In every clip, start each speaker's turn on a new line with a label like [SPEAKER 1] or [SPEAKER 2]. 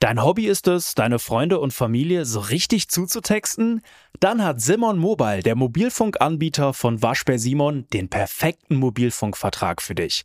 [SPEAKER 1] Dein Hobby ist es, deine Freunde und Familie so richtig zuzutexten? Dann hat Simon Mobile, der Mobilfunkanbieter von Waschbär Simon, den perfekten Mobilfunkvertrag für dich.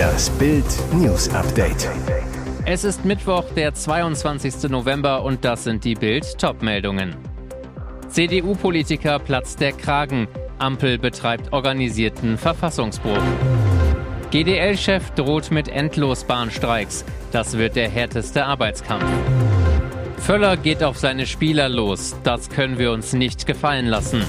[SPEAKER 2] Das Bild News Update.
[SPEAKER 3] Es ist Mittwoch, der 22. November und das sind die Bild Topmeldungen. CDU-Politiker platzt der Kragen. Ampel betreibt organisierten Verfassungsbruch. GDL-Chef droht mit Endlosbahnstreiks. Das wird der härteste Arbeitskampf. Völler geht auf seine Spieler los. Das können wir uns nicht gefallen lassen.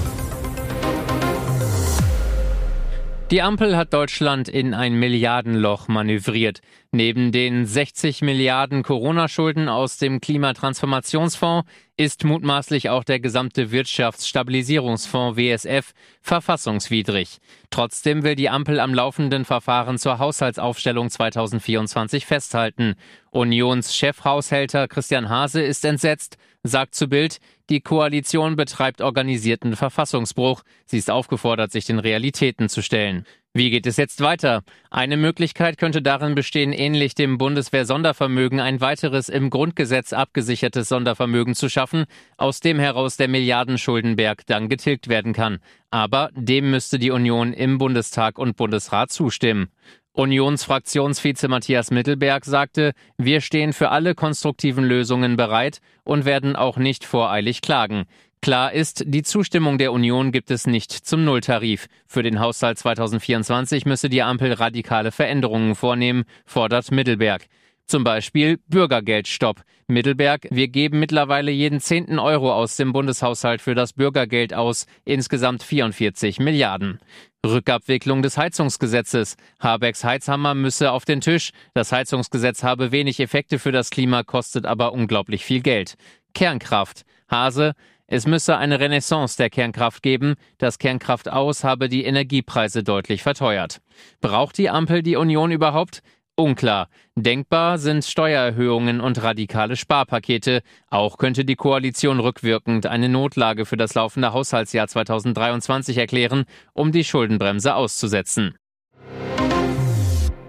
[SPEAKER 3] Die Ampel hat Deutschland in ein Milliardenloch manövriert. Neben den 60 Milliarden Corona-Schulden aus dem Klimatransformationsfonds ist mutmaßlich auch der gesamte Wirtschaftsstabilisierungsfonds WSF verfassungswidrig. Trotzdem will die Ampel am laufenden Verfahren zur Haushaltsaufstellung 2024 festhalten. Unionschefhaushälter Christian Hase ist entsetzt, sagt zu Bild, die Koalition betreibt organisierten Verfassungsbruch. Sie ist aufgefordert, sich den Realitäten zu stellen. Wie geht es jetzt weiter? Eine Möglichkeit könnte darin bestehen, ähnlich dem Bundeswehr-Sondervermögen ein weiteres im Grundgesetz abgesichertes Sondervermögen zu schaffen, aus dem heraus der Milliardenschuldenberg dann getilgt werden kann. Aber dem müsste die Union im Bundestag und Bundesrat zustimmen. Unionsfraktionsvize Matthias Mittelberg sagte, wir stehen für alle konstruktiven Lösungen bereit und werden auch nicht voreilig klagen. Klar ist, die Zustimmung der Union gibt es nicht zum Nulltarif. Für den Haushalt 2024 müsse die Ampel radikale Veränderungen vornehmen, fordert Mittelberg. Zum Beispiel Bürgergeldstopp. Mittelberg, wir geben mittlerweile jeden zehnten Euro aus dem Bundeshaushalt für das Bürgergeld aus, insgesamt 44 Milliarden. Rückabwicklung des Heizungsgesetzes. Habecks Heizhammer müsse auf den Tisch. Das Heizungsgesetz habe wenig Effekte für das Klima, kostet aber unglaublich viel Geld. Kernkraft. Hase, es müsse eine Renaissance der Kernkraft geben. Das Kernkraft aus habe die Energiepreise deutlich verteuert. Braucht die Ampel die Union überhaupt? Unklar. Denkbar sind Steuererhöhungen und radikale Sparpakete. Auch könnte die Koalition rückwirkend eine Notlage für das laufende Haushaltsjahr 2023 erklären, um die Schuldenbremse auszusetzen.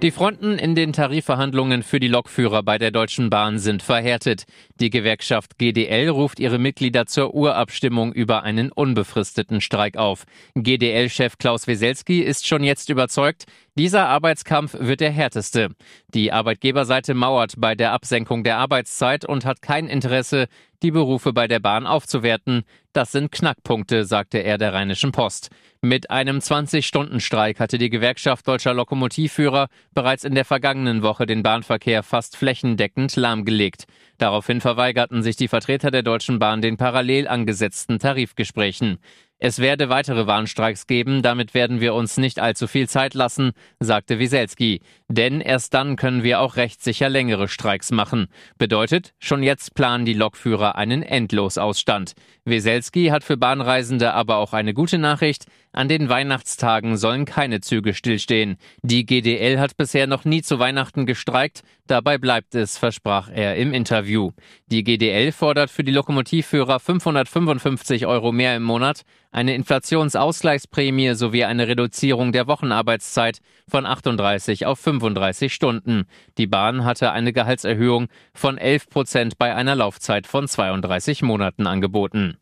[SPEAKER 3] Die Fronten in den Tarifverhandlungen für die Lokführer bei der Deutschen Bahn sind verhärtet. Die Gewerkschaft GDL ruft ihre Mitglieder zur Urabstimmung über einen unbefristeten Streik auf. GDL-Chef Klaus Weselski ist schon jetzt überzeugt, dieser Arbeitskampf wird der härteste. Die Arbeitgeberseite mauert bei der Absenkung der Arbeitszeit und hat kein Interesse, die Berufe bei der Bahn aufzuwerten. Das sind Knackpunkte, sagte er der Rheinischen Post. Mit einem 20-Stunden-Streik hatte die Gewerkschaft deutscher Lokomotivführer bereits in der vergangenen Woche den Bahnverkehr fast flächendeckend lahmgelegt. Daraufhin verweigerten sich die Vertreter der Deutschen Bahn den parallel angesetzten Tarifgesprächen. Es werde weitere Warnstreiks geben, damit werden wir uns nicht allzu viel Zeit lassen, sagte Wieselski. Denn erst dann können wir auch rechtssicher längere Streiks machen. Bedeutet, schon jetzt planen die Lokführer einen Endlosausstand. Weselski hat für Bahnreisende aber auch eine gute Nachricht. An den Weihnachtstagen sollen keine Züge stillstehen. Die GDL hat bisher noch nie zu Weihnachten gestreikt. Dabei bleibt es, versprach er im Interview. Die GDL fordert für die Lokomotivführer 555 Euro mehr im Monat, eine Inflationsausgleichsprämie sowie eine Reduzierung der Wochenarbeitszeit von 38 auf 35 Stunden. Die Bahn hatte eine Gehaltserhöhung von 11 Prozent bei einer Laufzeit von 32 Monaten angeboten.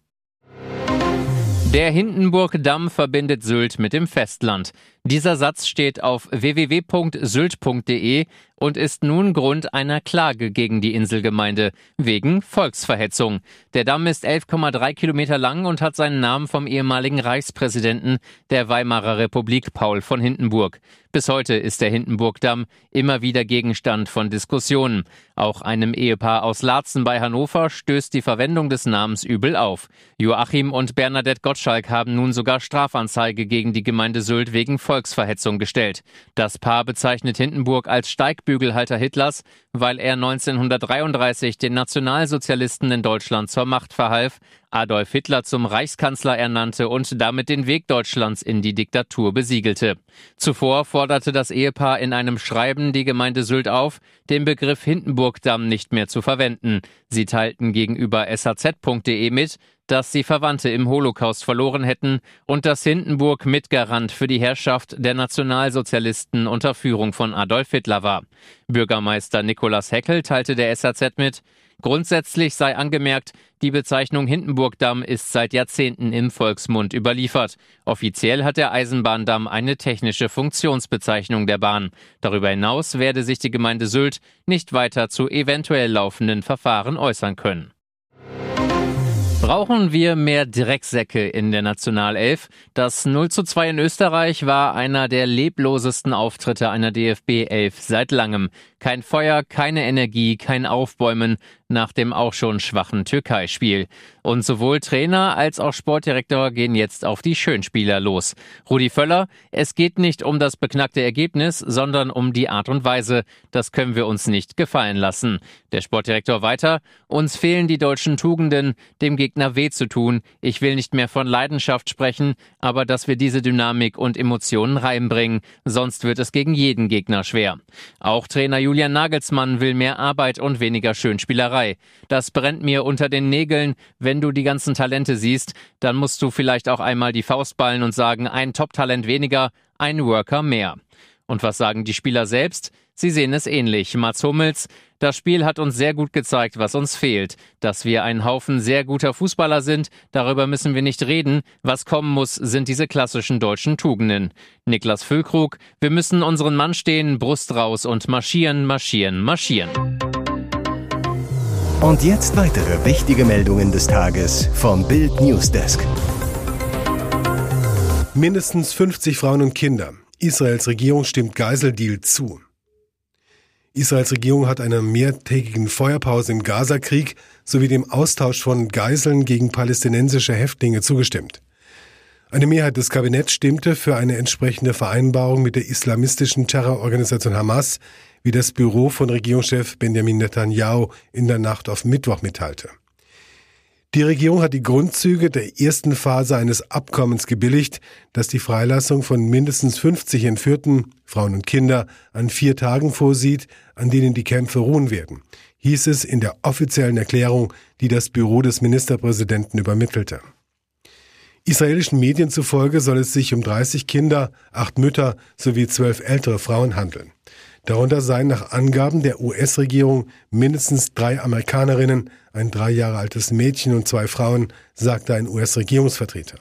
[SPEAKER 3] Der Hindenburg-Damm verbindet Sylt mit dem Festland. Dieser Satz steht auf www.sylt.de und ist nun Grund einer Klage gegen die Inselgemeinde wegen Volksverhetzung. Der Damm ist 11,3 Kilometer lang und hat seinen Namen vom ehemaligen Reichspräsidenten der Weimarer Republik Paul von Hindenburg. Bis heute ist der Hindenburgdamm immer wieder Gegenstand von Diskussionen. Auch einem Ehepaar aus Laatzen bei Hannover stößt die Verwendung des Namens übel auf. Joachim und Bernadette Gottschalk haben nun sogar Strafanzeige gegen die Gemeinde Sylt wegen Volksverhetzung gestellt. Das Paar bezeichnet Hindenburg als Steigbügelhalter Hitlers, weil er 1933 den Nationalsozialisten in Deutschland zur Macht verhalf, Adolf Hitler zum Reichskanzler ernannte und damit den Weg Deutschlands in die Diktatur besiegelte. Zuvor forderte das Ehepaar in einem Schreiben die Gemeinde Sylt auf, den Begriff Hindenburgdamm nicht mehr zu verwenden. Sie teilten gegenüber saz.de mit, dass sie Verwandte im Holocaust verloren hätten und dass Hindenburg Mitgarant für die Herrschaft der Nationalsozialisten unter Führung von Adolf Hitler war. Bürgermeister Nikolaus Heckel teilte der SAZ mit, Grundsätzlich sei angemerkt, die Bezeichnung Hindenburgdamm ist seit Jahrzehnten im Volksmund überliefert. Offiziell hat der Eisenbahndamm eine technische Funktionsbezeichnung der Bahn. Darüber hinaus werde sich die Gemeinde Sylt nicht weiter zu eventuell laufenden Verfahren äußern können. Brauchen wir mehr Drecksäcke in der Nationalelf? Das 0 zu 2 in Österreich war einer der leblosesten Auftritte einer DFB 11 seit langem. Kein Feuer, keine Energie, kein Aufbäumen nach dem auch schon schwachen Türkei-Spiel. Und sowohl Trainer als auch Sportdirektor gehen jetzt auf die Schönspieler los. Rudi Völler, es geht nicht um das beknackte Ergebnis, sondern um die Art und Weise. Das können wir uns nicht gefallen lassen. Der Sportdirektor weiter, uns fehlen die deutschen Tugenden, dem Gegner weh zu tun. Ich will nicht mehr von Leidenschaft sprechen, aber dass wir diese Dynamik und Emotionen reinbringen, sonst wird es gegen jeden Gegner schwer. Auch Trainer Julian Nagelsmann will mehr Arbeit und weniger Schönspielerei. Das brennt mir unter den Nägeln. Wenn du die ganzen Talente siehst, dann musst du vielleicht auch einmal die Faust ballen und sagen, ein Top-Talent weniger, ein Worker mehr. Und was sagen die Spieler selbst? Sie sehen es ähnlich. Mats Hummels, das Spiel hat uns sehr gut gezeigt, was uns fehlt. Dass wir ein Haufen sehr guter Fußballer sind, darüber müssen wir nicht reden. Was kommen muss, sind diese klassischen deutschen Tugenden. Niklas Füllkrug, wir müssen unseren Mann stehen, Brust raus und marschieren, marschieren, marschieren.
[SPEAKER 2] Und jetzt weitere wichtige Meldungen des Tages vom Bild Newsdesk.
[SPEAKER 4] Mindestens 50 Frauen und Kinder. Israels Regierung stimmt Geiseldeal zu. Israels Regierung hat einer mehrtägigen Feuerpause im Gazakrieg sowie dem Austausch von Geiseln gegen palästinensische Häftlinge zugestimmt. Eine Mehrheit des Kabinetts stimmte für eine entsprechende Vereinbarung mit der islamistischen Terrororganisation Hamas, wie das Büro von Regierungschef Benjamin Netanyahu in der Nacht auf Mittwoch mitteilte. Die Regierung hat die Grundzüge der ersten Phase eines Abkommens gebilligt, das die Freilassung von mindestens 50 Entführten, Frauen und Kinder, an vier Tagen vorsieht, an denen die Kämpfe ruhen werden, hieß es in der offiziellen Erklärung, die das Büro des Ministerpräsidenten übermittelte. Israelischen Medien zufolge soll es sich um 30 Kinder, acht Mütter sowie zwölf ältere Frauen handeln. Darunter seien nach Angaben der US-Regierung mindestens drei Amerikanerinnen, ein drei Jahre altes Mädchen und zwei Frauen, sagte ein US-Regierungsvertreter.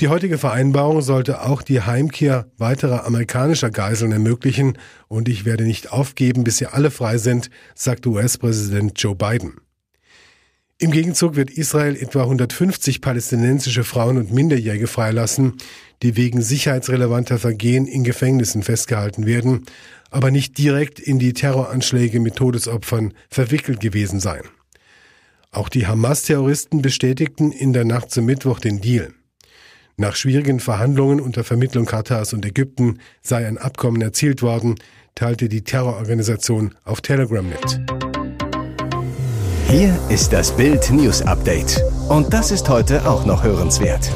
[SPEAKER 4] Die heutige Vereinbarung sollte auch die Heimkehr weiterer amerikanischer Geiseln ermöglichen und ich werde nicht aufgeben, bis sie alle frei sind, sagte US-Präsident Joe Biden. Im Gegenzug wird Israel etwa 150 palästinensische Frauen und Minderjährige freilassen, die wegen sicherheitsrelevanter Vergehen in Gefängnissen festgehalten werden, aber nicht direkt in die Terroranschläge mit Todesopfern verwickelt gewesen seien. Auch die Hamas-Terroristen bestätigten in der Nacht zum Mittwoch den Deal. Nach schwierigen Verhandlungen unter Vermittlung Katars und Ägypten sei ein Abkommen erzielt worden, teilte die Terrororganisation auf Telegram mit.
[SPEAKER 2] Hier ist das Bild News Update. Und das ist heute auch noch hörenswert.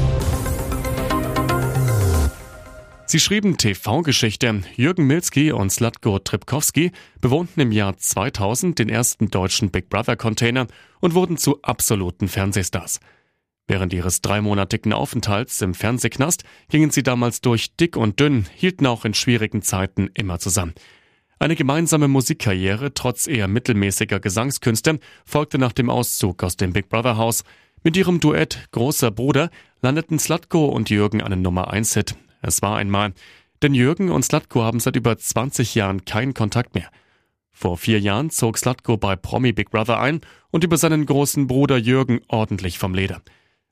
[SPEAKER 5] Sie schrieben TV-Geschichte. Jürgen Milski und Slatko Tripkowski bewohnten im Jahr 2000 den ersten deutschen Big Brother-Container und wurden zu absoluten Fernsehstars. Während ihres dreimonatigen Aufenthalts im Fernsehknast gingen sie damals durch dick und dünn, hielten auch in schwierigen Zeiten immer zusammen. Eine gemeinsame Musikkarriere trotz eher mittelmäßiger Gesangskünste folgte nach dem Auszug aus dem Big Brother Haus. Mit ihrem Duett Großer Bruder landeten Slatko und Jürgen einen Nummer 1 Hit. Es war einmal. Denn Jürgen und Slatko haben seit über 20 Jahren keinen Kontakt mehr. Vor vier Jahren zog Slatko bei Promi Big Brother ein und über seinen großen Bruder Jürgen ordentlich vom Leder.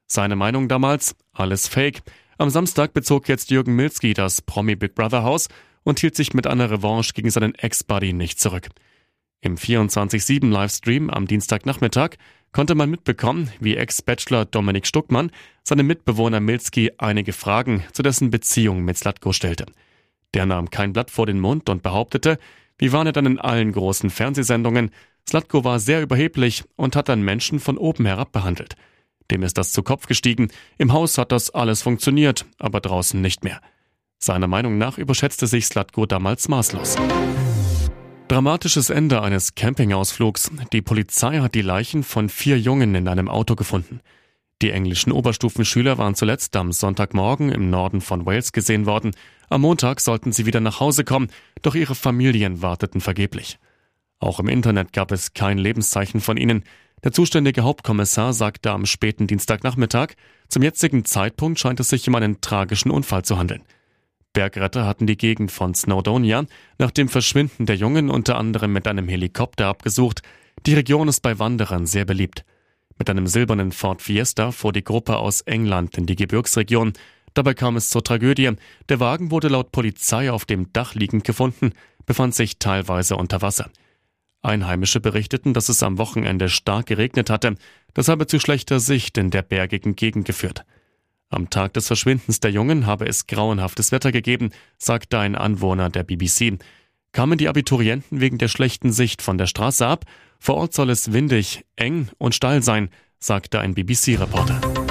[SPEAKER 5] Seine Meinung damals? Alles Fake. Am Samstag bezog jetzt Jürgen Milski das Promi Big Brother Haus und hielt sich mit einer Revanche gegen seinen Ex-Buddy nicht zurück. Im 24-7 Livestream am Dienstagnachmittag konnte man mitbekommen, wie Ex-Bachelor Dominik Stuckmann seinem Mitbewohner Milski einige Fragen zu dessen Beziehung mit Slatko stellte. Der nahm kein Blatt vor den Mund und behauptete, wie waren er dann in allen großen Fernsehsendungen, Slatko war sehr überheblich und hat dann Menschen von oben herab behandelt. Dem ist das zu Kopf gestiegen, im Haus hat das alles funktioniert, aber draußen nicht mehr. Seiner Meinung nach überschätzte sich Slatko damals maßlos. Dramatisches Ende eines Campingausflugs. Die Polizei hat die Leichen von vier Jungen in einem Auto gefunden. Die englischen Oberstufenschüler waren zuletzt am Sonntagmorgen im Norden von Wales gesehen worden. Am Montag sollten sie wieder nach Hause kommen, doch ihre Familien warteten vergeblich. Auch im Internet gab es kein Lebenszeichen von ihnen. Der zuständige Hauptkommissar sagte am späten Dienstagnachmittag, zum jetzigen Zeitpunkt scheint es sich um einen tragischen Unfall zu handeln. Bergretter hatten die Gegend von Snowdonia nach dem Verschwinden der Jungen unter anderem mit einem Helikopter abgesucht. Die Region ist bei Wanderern sehr beliebt. Mit einem silbernen Ford Fiesta fuhr die Gruppe aus England in die Gebirgsregion. Dabei kam es zur Tragödie. Der Wagen wurde laut Polizei auf dem Dach liegend gefunden, befand sich teilweise unter Wasser. Einheimische berichteten, dass es am Wochenende stark geregnet hatte. Das habe zu schlechter Sicht in der bergigen Gegend geführt. Am Tag des Verschwindens der Jungen habe es grauenhaftes Wetter gegeben, sagte ein Anwohner der BBC. Kamen die Abiturienten wegen der schlechten Sicht von der Straße ab? Vor Ort soll es windig, eng und steil sein, sagte ein BBC-Reporter.